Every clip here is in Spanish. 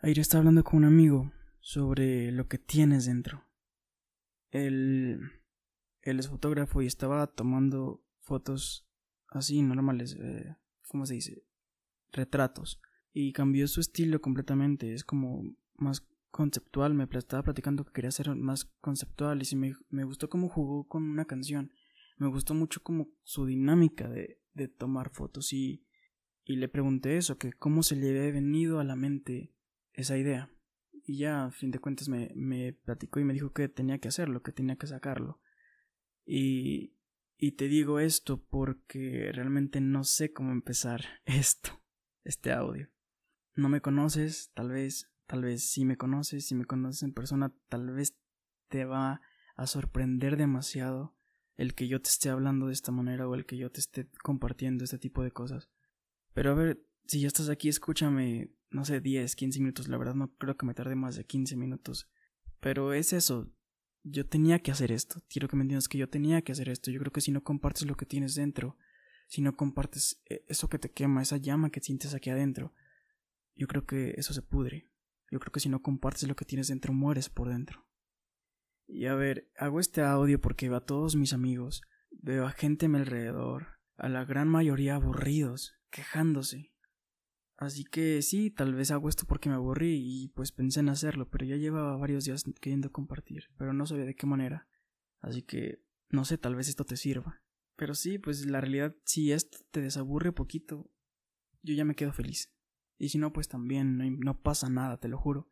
Ayer estaba hablando con un amigo sobre lo que tienes dentro. Él, él es fotógrafo y estaba tomando fotos así normales, eh, ¿cómo se dice? Retratos. Y cambió su estilo completamente, es como más conceptual, me estaba platicando que quería ser más conceptual y me, me gustó cómo jugó con una canción, me gustó mucho como su dinámica de, de tomar fotos y, y le pregunté eso, que cómo se le había venido a la mente esa idea. Y ya, a fin de cuentas, me, me platicó y me dijo que tenía que hacerlo, que tenía que sacarlo. Y, y te digo esto porque realmente no sé cómo empezar esto, este audio. No me conoces, tal vez, tal vez sí me conoces, si me conoces en persona, tal vez te va a sorprender demasiado el que yo te esté hablando de esta manera o el que yo te esté compartiendo este tipo de cosas. Pero a ver, si ya estás aquí, escúchame no sé, 10, 15 minutos. La verdad no creo que me tarde más de 15 minutos. Pero es eso. Yo tenía que hacer esto. Quiero que me entiendas que yo tenía que hacer esto. Yo creo que si no compartes lo que tienes dentro, si no compartes eh, eso que te quema, esa llama que sientes aquí adentro, yo creo que eso se pudre. Yo creo que si no compartes lo que tienes dentro, mueres por dentro. Y a ver, hago este audio porque veo a todos mis amigos, veo a gente a mi alrededor, a la gran mayoría aburridos, quejándose, Así que sí, tal vez hago esto porque me aburrí y pues pensé en hacerlo, pero ya llevaba varios días queriendo compartir, pero no sabía de qué manera. Así que no sé, tal vez esto te sirva. Pero sí, pues la realidad, si esto te desaburre poquito, yo ya me quedo feliz. Y si no, pues también no, no pasa nada, te lo juro.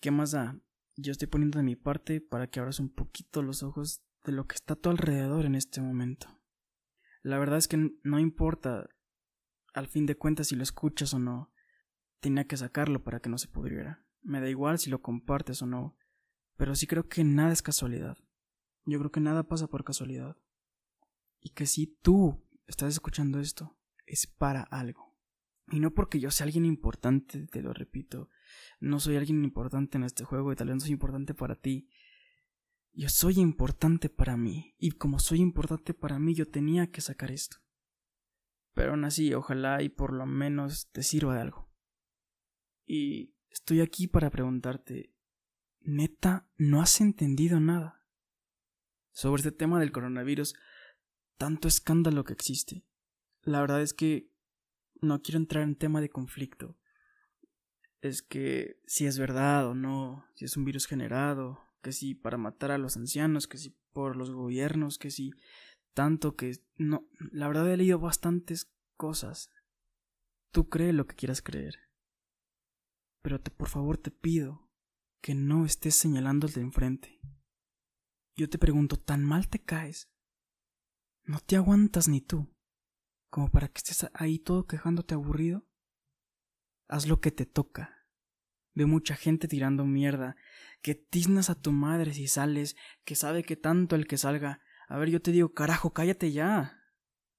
¿Qué más da? Yo estoy poniendo de mi parte para que abras un poquito los ojos de lo que está a tu alrededor en este momento. La verdad es que no importa al fin de cuentas si lo escuchas o no. Tenía que sacarlo para que no se pudriera. Me da igual si lo compartes o no, pero sí creo que nada es casualidad. Yo creo que nada pasa por casualidad. Y que si tú estás escuchando esto, es para algo. Y no porque yo sea alguien importante, te lo repito. No soy alguien importante en este juego y tal vez no soy importante para ti. Yo soy importante para mí. Y como soy importante para mí, yo tenía que sacar esto. Pero aún así, ojalá y por lo menos te sirva de algo. Y estoy aquí para preguntarte, neta, ¿no has entendido nada? Sobre este tema del coronavirus, tanto escándalo que existe. La verdad es que no quiero entrar en tema de conflicto. Es que si es verdad o no, si es un virus generado, que si para matar a los ancianos, que si por los gobiernos, que si tanto que no, la verdad he leído bastantes cosas. Tú cree lo que quieras creer. Pero te, por favor te pido que no estés señalando al de enfrente. Yo te pregunto, ¿tan mal te caes? ¿No te aguantas ni tú? como para que estés ahí todo quejándote aburrido? Haz lo que te toca. Ve mucha gente tirando mierda, que tiznas a tu madre si sales, que sabe que tanto el que salga a ver, yo te digo, carajo, cállate ya.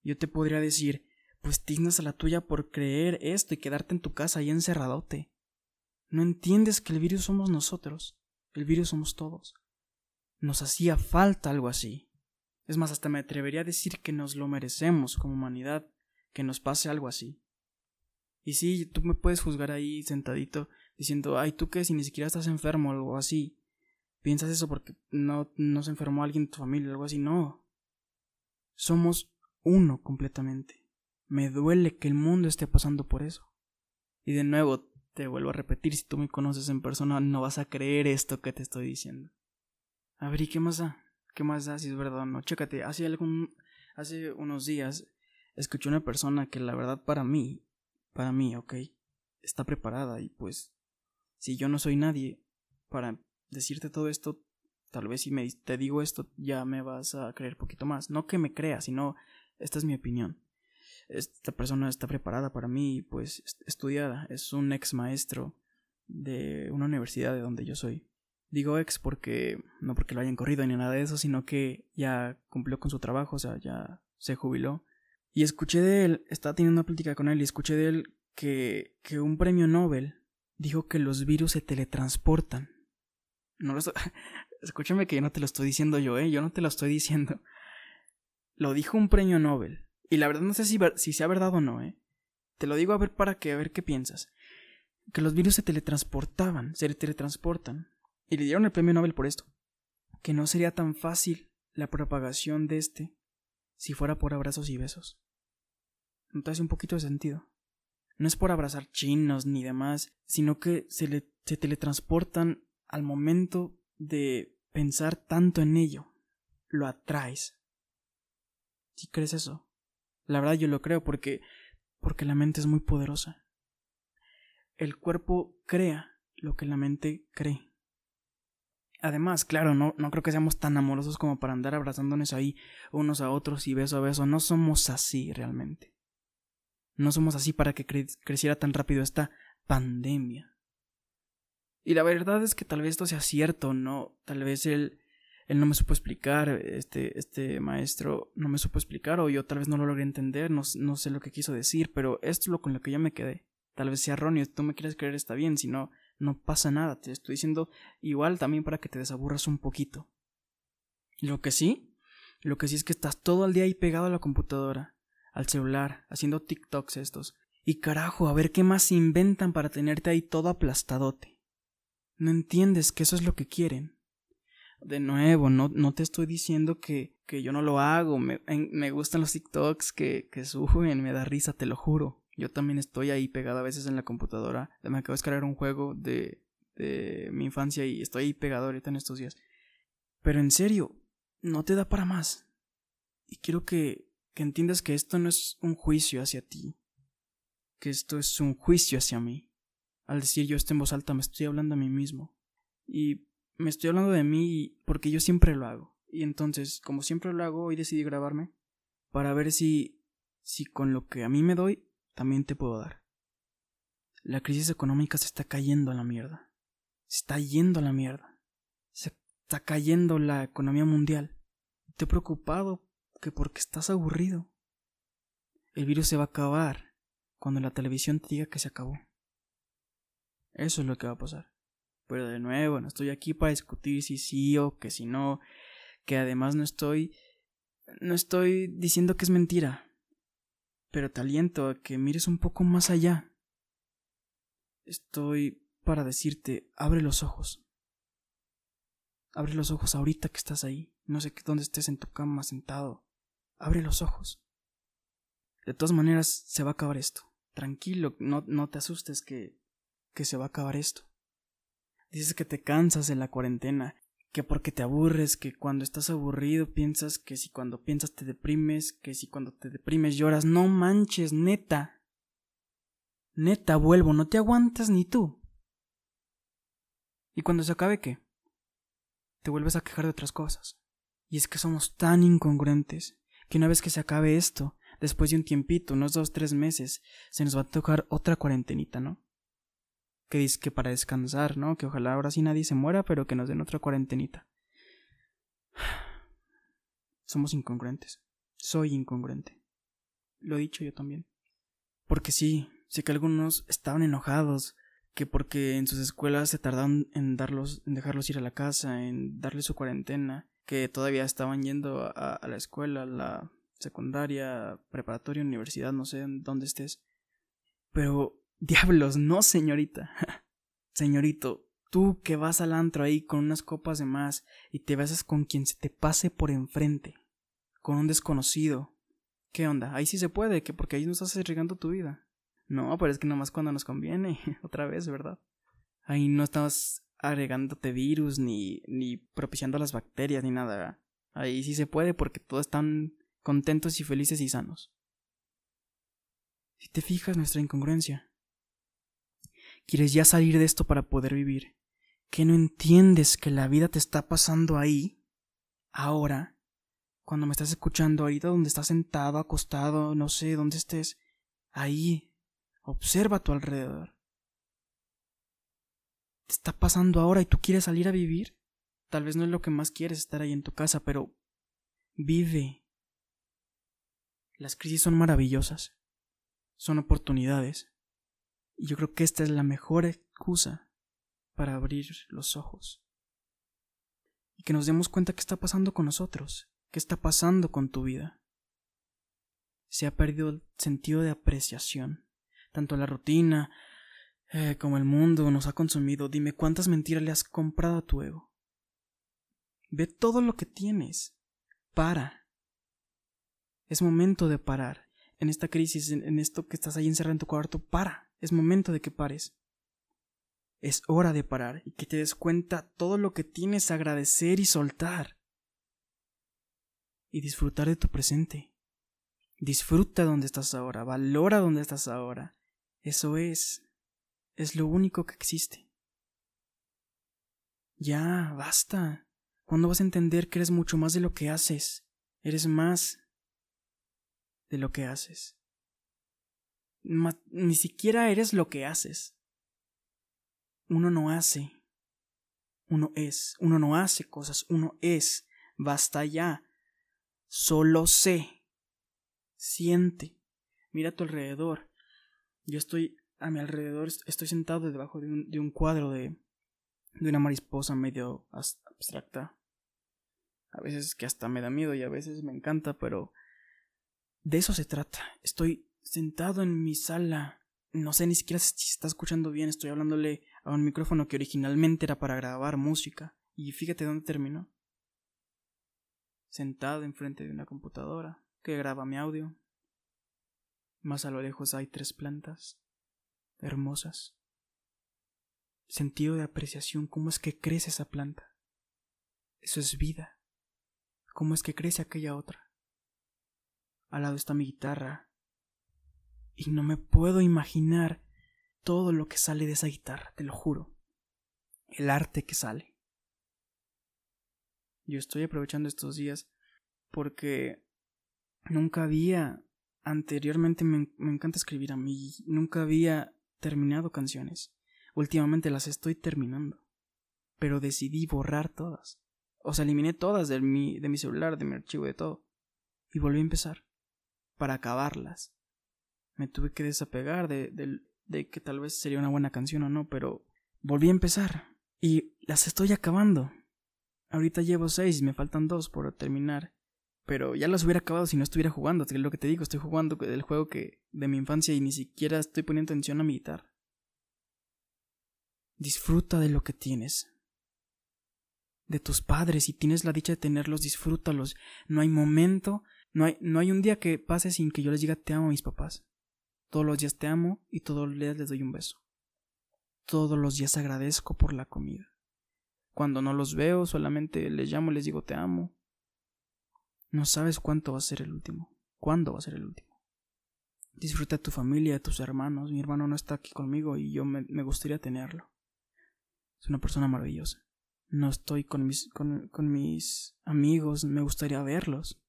Yo te podría decir, pues tiznas a la tuya por creer esto y quedarte en tu casa ahí encerradote. No entiendes que el virus somos nosotros, el virus somos todos. Nos hacía falta algo así. Es más, hasta me atrevería a decir que nos lo merecemos como humanidad, que nos pase algo así. Y sí, tú me puedes juzgar ahí sentadito diciendo, ay, tú qué, si ni siquiera estás enfermo o algo así piensas eso porque no, no se enfermó alguien en tu familia o algo así. No. Somos uno completamente. Me duele que el mundo esté pasando por eso. Y de nuevo, te vuelvo a repetir, si tú me conoces en persona, no vas a creer esto que te estoy diciendo. A ver, ¿y qué más da? ¿Qué más da si es verdad o no? Chécate, hace algún, hace unos días escuché una persona que la verdad para mí, para mí, ok, está preparada y pues, si yo no soy nadie para decirte todo esto, tal vez si me, te digo esto ya me vas a creer poquito más. No que me creas, sino esta es mi opinión. Esta persona está preparada para mí, pues estudiada. Es un ex maestro de una universidad de donde yo soy. Digo ex porque no porque lo hayan corrido ni nada de eso, sino que ya cumplió con su trabajo, o sea, ya se jubiló. Y escuché de él, estaba teniendo una plática con él y escuché de él que, que un premio Nobel dijo que los virus se teletransportan. No lo Escúchame que yo no te lo estoy diciendo yo, ¿eh? Yo no te lo estoy diciendo. Lo dijo un premio Nobel. Y la verdad no sé si, si sea verdad o no, ¿eh? Te lo digo a ver para que, a ver qué piensas. que los virus se teletransportaban, se teletransportan. Y le dieron el premio Nobel por esto. Que no sería tan fácil la propagación de este si fuera por abrazos y besos. ¿No te hace un poquito de sentido? No es por abrazar chinos ni demás, sino que se, le, se teletransportan al momento de pensar tanto en ello. Lo atraes. ¿Sí crees eso? La verdad yo lo creo porque porque la mente es muy poderosa. El cuerpo crea lo que la mente cree. Además, claro, no, no creo que seamos tan amorosos como para andar abrazándonos ahí unos a otros y beso a beso. No somos así realmente. No somos así para que creciera tan rápido esta pandemia. Y la verdad es que tal vez esto sea cierto, ¿no? Tal vez él, él no me supo explicar, este, este maestro no me supo explicar, o yo tal vez no lo logré entender, no, no sé lo que quiso decir, pero esto es lo con lo que yo me quedé. Tal vez sea erróneo, tú me quieres creer está bien, si no, no pasa nada, te estoy diciendo igual también para que te desaburras un poquito. Lo que sí, lo que sí es que estás todo el día ahí pegado a la computadora, al celular, haciendo TikToks estos. Y carajo, a ver qué más inventan para tenerte ahí todo aplastadote. No entiendes que eso es lo que quieren. De nuevo, no, no te estoy diciendo que, que yo no lo hago. Me, me gustan los TikToks que, que suben, me da risa, te lo juro. Yo también estoy ahí pegado a veces en la computadora. Me acabo de descargar un juego de, de mi infancia y estoy ahí pegado ahorita en estos días. Pero en serio, no te da para más. Y quiero que, que entiendas que esto no es un juicio hacia ti. Que esto es un juicio hacia mí. Al decir yo esto en voz alta me estoy hablando a mí mismo. Y me estoy hablando de mí porque yo siempre lo hago. Y entonces, como siempre lo hago, hoy decidí grabarme para ver si, si con lo que a mí me doy también te puedo dar. La crisis económica se está cayendo a la mierda. Se está yendo a la mierda. Se está cayendo la economía mundial. Te he preocupado que porque estás aburrido. El virus se va a acabar cuando la televisión te diga que se acabó. Eso es lo que va a pasar. Pero de nuevo, no estoy aquí para discutir si sí o que si no, que además no estoy no estoy diciendo que es mentira pero te aliento a que mires un poco más allá. Estoy para decirte, abre los ojos. Abre los ojos ahorita que estás ahí. No sé dónde estés en tu cama sentado. Abre los ojos. De todas maneras, se va a acabar esto. Tranquilo, no, no te asustes que, que se va a acabar esto. Dices que te cansas de la cuarentena que porque te aburres, que cuando estás aburrido piensas, que si cuando piensas te deprimes, que si cuando te deprimes lloras, no manches, neta. Neta, vuelvo, no te aguantas ni tú. ¿Y cuando se acabe qué? Te vuelves a quejar de otras cosas. Y es que somos tan incongruentes que una vez que se acabe esto, después de un tiempito, unos dos, tres meses, se nos va a tocar otra cuarentenita, ¿no? Que dice que para descansar, ¿no? Que ojalá ahora sí nadie se muera, pero que nos den otra cuarentenita. Somos incongruentes. Soy incongruente. Lo he dicho yo también. Porque sí, sé que algunos estaban enojados, que porque en sus escuelas se tardaron en darlos, en dejarlos ir a la casa, en darles su cuarentena, que todavía estaban yendo a, a la escuela, la secundaria, preparatoria, universidad, no sé dónde estés. Pero Diablos, no, señorita. Señorito, tú que vas al antro ahí con unas copas de más y te besas con quien se te pase por enfrente, con un desconocido. ¿Qué onda? Ahí sí se puede, que porque ahí no estás arriesgando tu vida. No, pero es que nomás cuando nos conviene, otra vez, ¿verdad? Ahí no estás agregándote virus ni, ni propiciando las bacterias ni nada. Ahí sí se puede porque todos están contentos y felices y sanos. Si te fijas nuestra incongruencia, Quieres ya salir de esto para poder vivir. ¿Que no entiendes que la vida te está pasando ahí? Ahora. Cuando me estás escuchando ahorita donde estás sentado, acostado, no sé dónde estés. Ahí. Observa a tu alrededor. Te está pasando ahora y tú quieres salir a vivir. Tal vez no es lo que más quieres estar ahí en tu casa, pero vive. Las crisis son maravillosas. Son oportunidades. Y yo creo que esta es la mejor excusa para abrir los ojos. Y que nos demos cuenta qué está pasando con nosotros, qué está pasando con tu vida. Se ha perdido el sentido de apreciación, tanto la rutina, Eh, como el mundo nos ha consumido, dime cuántas mentiras le has comprado a tu ego. Ve todo lo que tienes. Para. Es momento de parar. En esta crisis, en, esto que estás ahí encerrado en tu cuarto, para. Es momento de que pares. Es hora de parar y que te des cuenta todo lo que tienes, agradecer y soltar. Y disfrutar de tu presente. Disfruta donde estás ahora, valora donde estás ahora. Eso es. Es lo único que existe. Ya, basta. ¿Cuándo vas a entender que eres mucho más de lo que haces? Eres más de lo que haces. Ni siquiera eres lo que haces. Uno no hace. Uno es. Uno no hace cosas. Uno es. Basta ya. Solo sé. Siente. Mira a tu alrededor. Yo estoy a mi alrededor, estoy sentado debajo de un, de un cuadro de, de una mariposa medio abstracta. A veces que hasta me da miedo y a veces me encanta, pero de eso se trata. Estoy sentado en mi sala. No sé ni siquiera si está escuchando bien. Estoy hablándole a un micrófono que originalmente era para grabar música. Y fíjate dónde terminó. Sentado enfrente de una computadora que graba mi audio. Más a lo lejos hay tres plantas hermosas. Sentido de apreciación, cómo es que crece esa planta. Eso es vida. ¿Cómo es que crece aquella otra? Al lado está mi guitarra. Y no me puedo imaginar todo lo que sale de esa guitarra, te lo juro. El arte que sale. Yo estoy aprovechando estos días porque nunca había, anteriormente me, encanta escribir a mí, nunca había terminado canciones. Últimamente las estoy terminando. Pero decidí borrar todas. O sea, eliminé todas de mi, de mi celular, de mi archivo, de todo. Y volví a empezar. Para acabarlas. Me tuve que desapegar de, de, que tal vez sería una buena canción o no, pero volví a empezar. Y las estoy acabando. Ahorita llevo seis y me faltan dos por terminar. Pero ya las hubiera acabado si no estuviera jugando. Es lo que te digo, estoy jugando el juego que de mi infancia y ni siquiera estoy poniendo atención a mi. Disfruta de lo que tienes. De tus padres, si tienes la dicha de tenerlos, disfrútalos. No hay momento, no hay, no hay un día que pase sin que yo les diga te amo a mis papás. Todos los días te amo y todos los días les doy un beso. Todos los días agradezco por la comida. Cuando no los veo, solamente les llamo y les digo te amo no sabes cuánto va a ser el último. ¿Cuándo va a ser el último? Disfruta de tu familia, de tus hermanos. Mi hermano no está aquí conmigo y yo me, gustaría tenerlo. Es una persona maravillosa. No estoy con mis, con mis amigos, me gustaría verlos.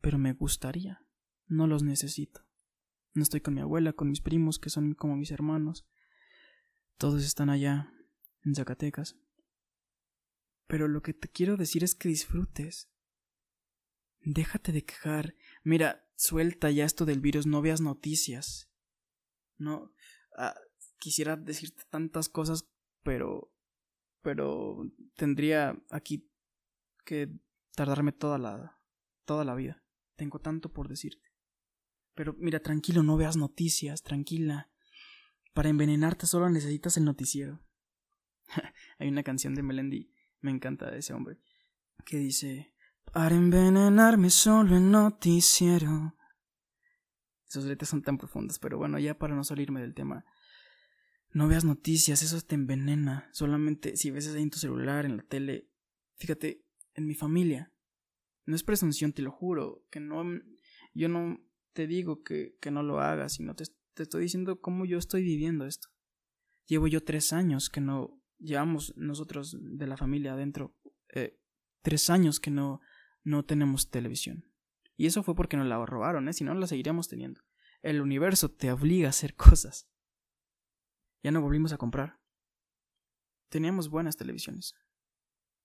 Pero me gustaría. No los necesito. No estoy con mi abuela, con mis primos, que son como mis hermanos. Todos están allá, en Zacatecas. Pero lo que te quiero decir es que disfrutes. Déjate de quejar. Mira, suelta ya esto del virus, no veas noticias. No. Ah, quisiera decirte tantas cosas, pero. Pero tendría aquí que tardarme toda la. toda la vida. Tengo tanto por decirte. Pero mira, tranquilo, no veas noticias, tranquila. Para envenenarte solo necesitas el noticiero. Hay una canción de Melendi, me encanta de ese hombre, que dice para envenenarme solo el noticiero. Esos letras son tan profundas, pero bueno, ya para no salirme del tema. No veas noticias, eso te envenena. Solamente si ves ahí en tu celular, en la tele. Fíjate, en mi familia. No es presunción, te lo juro. Que no. Yo no te digo que, que no lo hagas, sino te, te estoy diciendo cómo yo estoy viviendo esto. Llevo yo tres años que no. Llevamos nosotros de la familia adentro. Eh, tres años que no no tenemos televisión. Y eso fue porque nos la robaron, ¿eh? Si no, la seguiríamos teniendo. El universo te obliga a hacer cosas. Ya no volvimos a comprar. Teníamos buenas televisiones.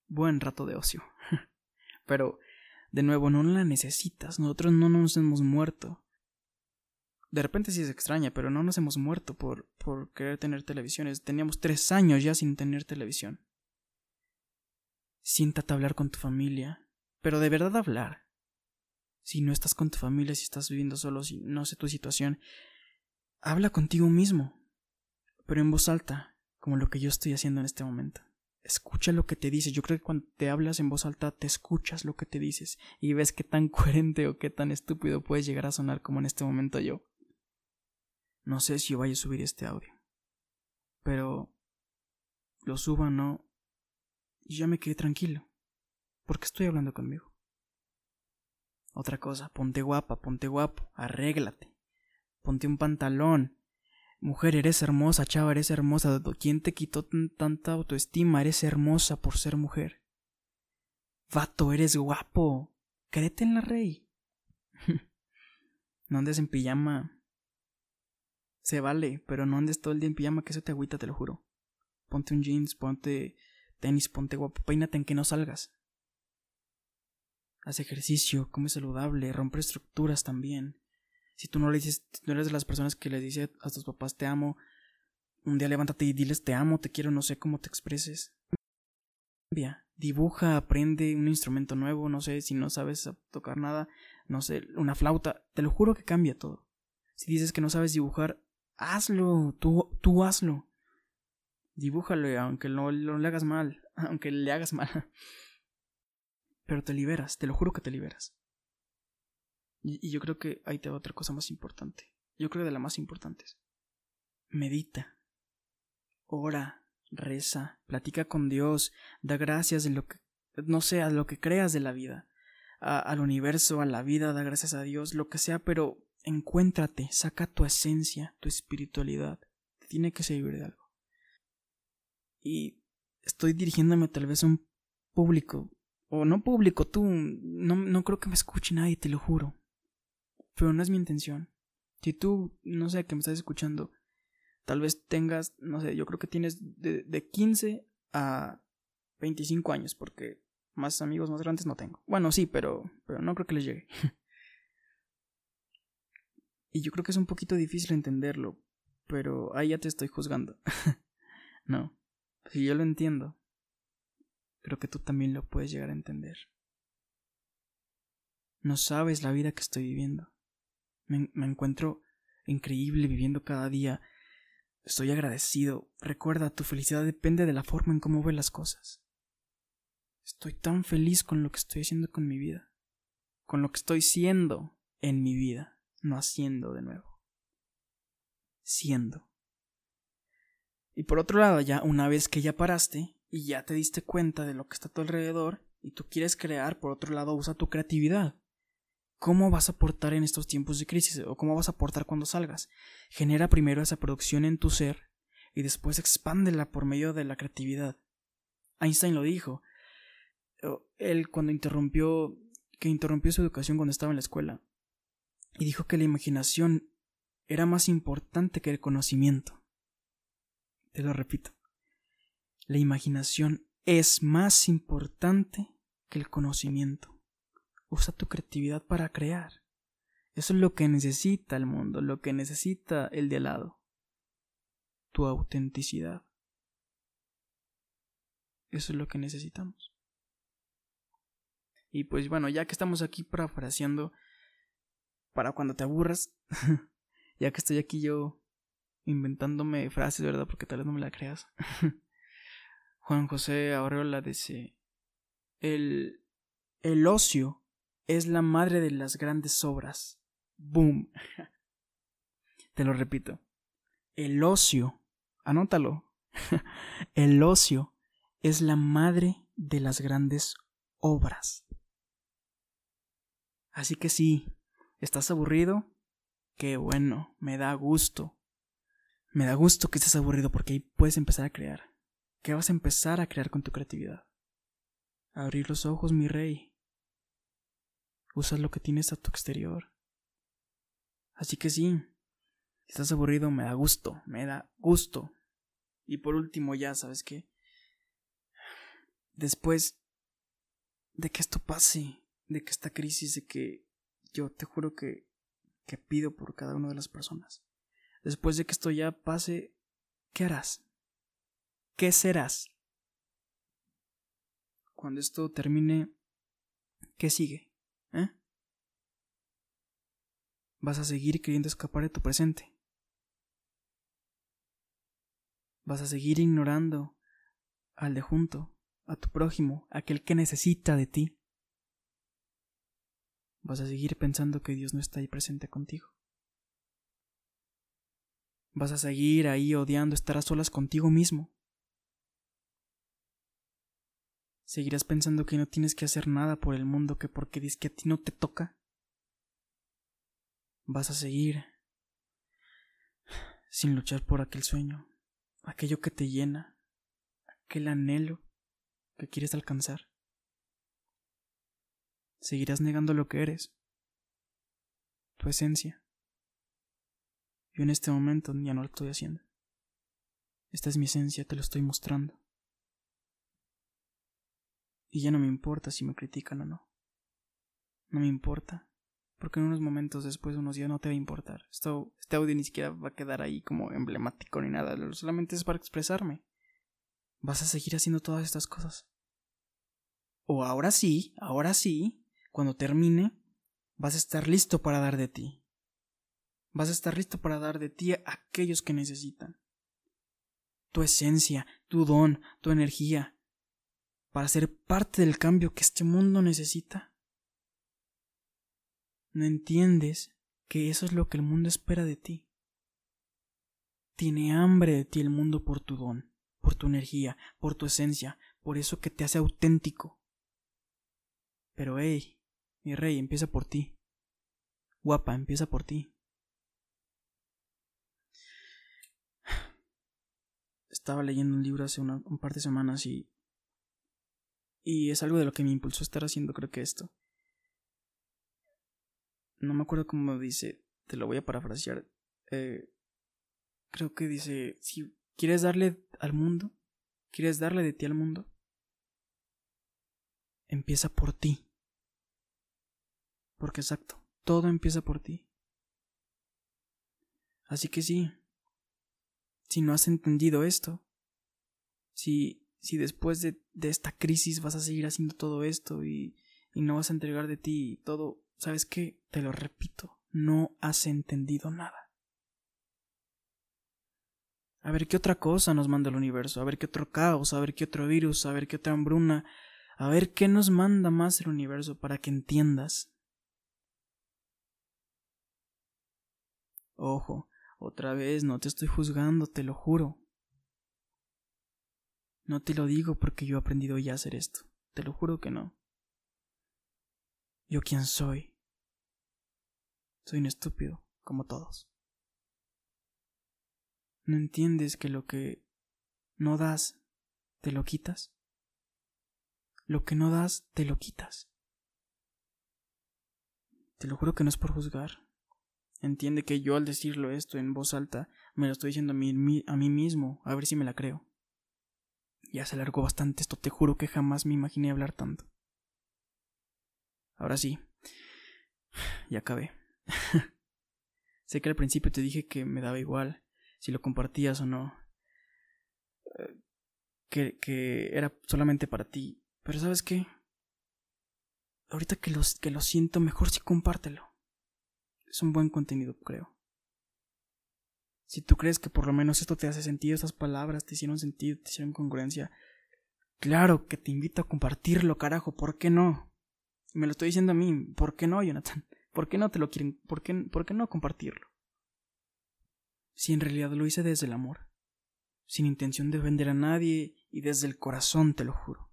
Buen rato de ocio. Pero, de nuevo, no la necesitas. Nosotros no nos hemos muerto. De repente sí es extraña, pero no nos hemos muerto por, por querer tener televisiones. Teníamos tres años ya sin tener televisión. Siéntate a hablar con tu familia pero de verdad hablar. Si no estás con tu familia, si estás viviendo solo, si no sé tu situación, habla contigo mismo. pero en voz alta, como lo que yo estoy haciendo en este momento. Escucha lo que te dices. Yo creo que cuando te hablas en voz alta, te escuchas lo que te dices y ves qué tan coherente o qué tan estúpido puedes llegar a sonar como en este momento yo. No sé si vaya a subir este audio, pero lo suba o no, y ya me quedé tranquilo, porque estoy hablando conmigo. Otra cosa, ponte guapa, ponte guapo, arréglate, ponte un pantalón, Mujer, eres hermosa, chava, eres hermosa. ¿Quién te quitó tanta autoestima? Eres hermosa por ser mujer. Vato, eres guapo. Créete en la rey. no andes en pijama. Se vale, pero no andes todo el día en pijama, que eso te agüita, te lo juro. Ponte un jeans, ponte tenis, ponte guapo, peínate en que no salgas. Haz ejercicio, come saludable, rompe estructuras también. Si tú no le dices, no eres de las personas que le dice a tus papás te amo, un día levántate y diles te amo, te quiero, no sé cómo te expreses. Cambia, dibuja, aprende un instrumento nuevo, no sé, si no sabes tocar nada, no sé, una flauta, te lo juro que cambia todo. Si dices que no sabes dibujar, hazlo, tú, tú hazlo. Dibújalo, aunque no, no le hagas mal, aunque le hagas mal. Pero te liberas, te lo juro que te liberas. Y, yo creo que ahí te va otra cosa más importante. Yo creo de las más importantes. Medita. Ora, reza, platica con Dios, da gracias de lo que, no sé, a lo que creas de la vida, al universo, a la vida, da gracias a Dios, lo que sea, pero encuéntrate, saca tu esencia, tu espiritualidad. Tiene que servir de algo. Y estoy dirigiéndome tal vez a un público, o no público, tú, no, no creo que me escuche nadie, te lo juro pero no es mi intención. Si tú, no sé, que me estás escuchando, tal vez tengas, no sé, yo creo que tienes de, de 15 a 25 años, porque más amigos más grandes no tengo. Bueno, sí, pero, pero no creo que les llegue. y yo creo que es un poquito difícil entenderlo, pero ahí ya te estoy juzgando. no, si yo lo entiendo, creo que tú también lo puedes llegar a entender. No sabes la vida que estoy viviendo. Me, encuentro increíble viviendo cada día. Estoy agradecido. Recuerda, tu felicidad depende de la forma en cómo ves las cosas. Estoy tan feliz con lo que estoy haciendo con mi vida. Con lo que estoy siendo en mi vida. No haciendo de nuevo. Siendo. Y por otro lado, ya una vez que ya paraste y ya te diste cuenta de lo que está a tu alrededor y tú quieres crear, por otro lado, usa tu creatividad. ¿Cómo vas a aportar en estos tiempos de crisis? ¿O cómo vas a aportar cuando salgas? Genera primero esa producción en tu ser y después expándela por medio de la creatividad. Einstein lo dijo. Él cuando interrumpió, que interrumpió su educación cuando estaba en la escuela, y dijo que la imaginación era más importante que el conocimiento. Te lo repito. La imaginación es más importante que el conocimiento. Usa tu creatividad para crear. Eso es lo que necesita el mundo, lo que necesita el de al lado. Tu autenticidad. Eso es lo que necesitamos. Y pues bueno, ya que estamos aquí parafraseando para cuando te aburras, ya que estoy aquí yo inventándome frases, ¿verdad? Porque tal vez no me la creas. Juan José Aureola dice, el, el ocio es la madre de las grandes obras. Boom. Te lo repito. El ocio, anótalo. El ocio es la madre de las grandes obras. Así que sí, ¿estás aburrido? Qué bueno, me da gusto. Me da gusto que estés aburrido porque ahí puedes empezar a crear. ¿Qué vas a empezar a crear con tu creatividad? Abrir los ojos, mi rey. Usa lo que tienes a tu exterior. Así que sí, si estás aburrido, me da gusto, me da gusto. Y por último, ya, ¿sabes qué? Después de que esto pase, de que esta crisis, de que yo te juro que, que pido por cada una de las personas. Después de que esto ya pase, ¿qué harás? ¿Qué serás? Cuando esto termine, ¿qué sigue? ¿Eh? Vas a seguir queriendo escapar de tu presente. Vas a seguir ignorando al de junto, a tu prójimo, aquel que necesita de ti. Vas a seguir pensando que Dios no está ahí presente contigo. Vas a seguir ahí odiando estar a solas contigo mismo. Seguirás pensando que no tienes que hacer nada por el mundo que porque dices que a ti no te toca. Vas a seguir sin luchar por aquel sueño, aquello que te llena, aquel anhelo que quieres alcanzar. Seguirás negando lo que eres, tu esencia. Yo en este momento ya no lo estoy haciendo. Esta es mi esencia, te lo estoy mostrando. Y ya no me importa si me critican o no. No me importa, porque en unos momentos después, unos días, no te va a importar. Esto, este audio ni siquiera va a quedar ahí como emblemático ni nada, solamente es para expresarme. Vas a seguir haciendo todas estas cosas. O ahora sí, ahora sí, cuando termine, vas a estar listo para dar de ti. Vas a estar listo para dar de ti a aquellos que necesitan. Tu esencia, tu don, tu energía, para ser parte del cambio que este mundo necesita. No entiendes que eso es lo que el mundo espera de ti. Tiene hambre de ti el mundo por tu don, por tu energía, por tu esencia, por eso que te hace auténtico. Pero hey, mi rey, empieza por ti. Guapa, empieza por ti. estaba leyendo un libro hace un par de semanas y. Y es algo de lo que me impulsó a estar haciendo, creo que esto. No me acuerdo cómo dice, te lo voy a parafrasear. Eh, creo que dice: si quieres darle al mundo, quieres darle de ti al mundo, empieza por ti. Porque exacto, todo empieza por ti. Así que sí, si no has entendido esto, si, si después de, de esta crisis vas a seguir haciendo todo esto y, y no vas a entregar de ti todo, ¿sabes qué? Te lo repito, no has entendido nada. A ver qué otra cosa nos manda el universo, a ver qué otro caos, a ver qué otro virus, a ver qué otra hambruna, a ver qué nos manda más el universo para que entiendas. Ojo, otra vez, no te estoy juzgando, te lo juro. No te lo digo porque yo he aprendido ya a hacer esto. Te lo juro que no. Yo quién soy. Soy un estúpido, como todos. ¿No entiendes que lo que no das, te lo quitas? Lo que no das, te lo quitas. Te lo juro que no es por juzgar. Entiende que yo al decirlo esto en voz alta me lo estoy diciendo a mí, a mí mismo, a ver si me la creo. Ya se alargó bastante esto, te juro que jamás me imaginé hablar tanto. Ahora sí, ya acabé. sé que al principio te dije que me daba igual si lo compartías o no. Eh, que, que era solamente para ti. Pero ¿sabes qué? Ahorita que, los, que lo siento, mejor si compártelo es un buen contenido, creo. Si tú crees que por lo menos esto te hace sentido, estas palabras te hicieron sentido, te hicieron congruencia, claro que te invito a compartirlo, carajo, ¿por qué no? Me lo estoy diciendo a mí, ¿por qué no, Jonathan? ¿Por qué no te lo quieren? ¿Por qué, por qué no compartirlo? Si en realidad lo hice desde el amor, sin intención de ofender a nadie y desde el corazón, te lo juro.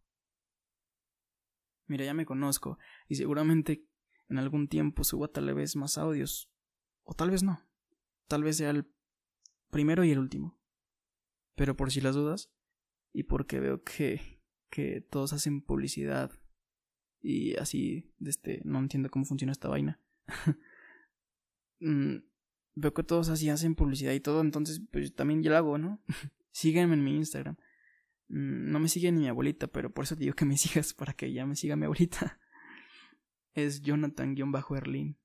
Mira, ya me conozco y seguramente en algún tiempo suba tal vez más audios. O tal vez no. Tal vez sea el primero y el último. Pero por si las dudas, y porque veo que, que todos hacen publicidad y así, de este, no entiendo cómo funciona esta vaina. Mm, veo que todos así hacen publicidad y todo, entonces pues también yo lo hago, ¿no? Sígueme en mi Instagram. Mm, no me sigue ni mi abuelita, pero por eso te digo que me sigas para que ya me siga mi abuelita es Jonathan-Erlin.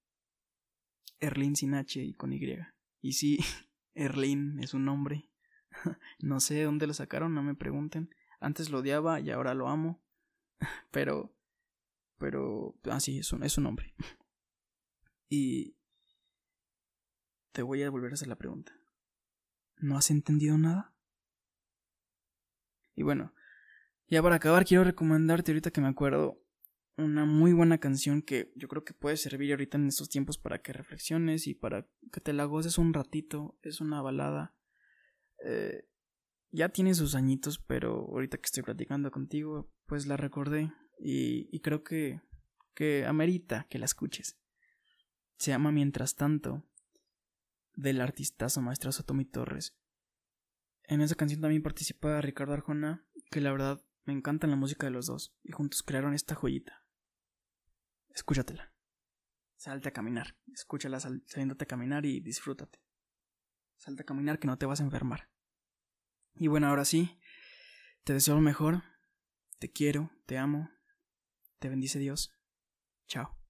Erlin sin H y con Y. Y sí, Erlin es un nombre. no sé de dónde lo sacaron, no me pregunten. Antes lo odiaba y ahora lo amo. Pero, pero, ah, es, un, es un nombre. Y te voy a volver a hacer la pregunta. ¿No has entendido nada? Y bueno, ya para acabar quiero recomendarte ahorita que me acuerdo una muy buena canción que yo creo que puede servir ahorita en estos tiempos para que reflexiones y para que te la goces un ratito. Es una balada. Eh, ya tiene sus añitos, pero ahorita que estoy platicando contigo, pues la recordé y, y creo que, que amerita que la escuches. Se llama Mientras tanto, del artistazo maestrazo Tommy Torres. En esa canción también participa Ricardo Arjona, que la verdad me encanta la música de los dos, y juntos crearon esta joyita. Escúchatela. Salte a caminar. Escúchala saliéndote a caminar y disfrútate. Salte a caminar que no te vas a enfermar. Y bueno, ahora sí, te deseo lo mejor. Te quiero, te amo. Te bendice Dios. Chao.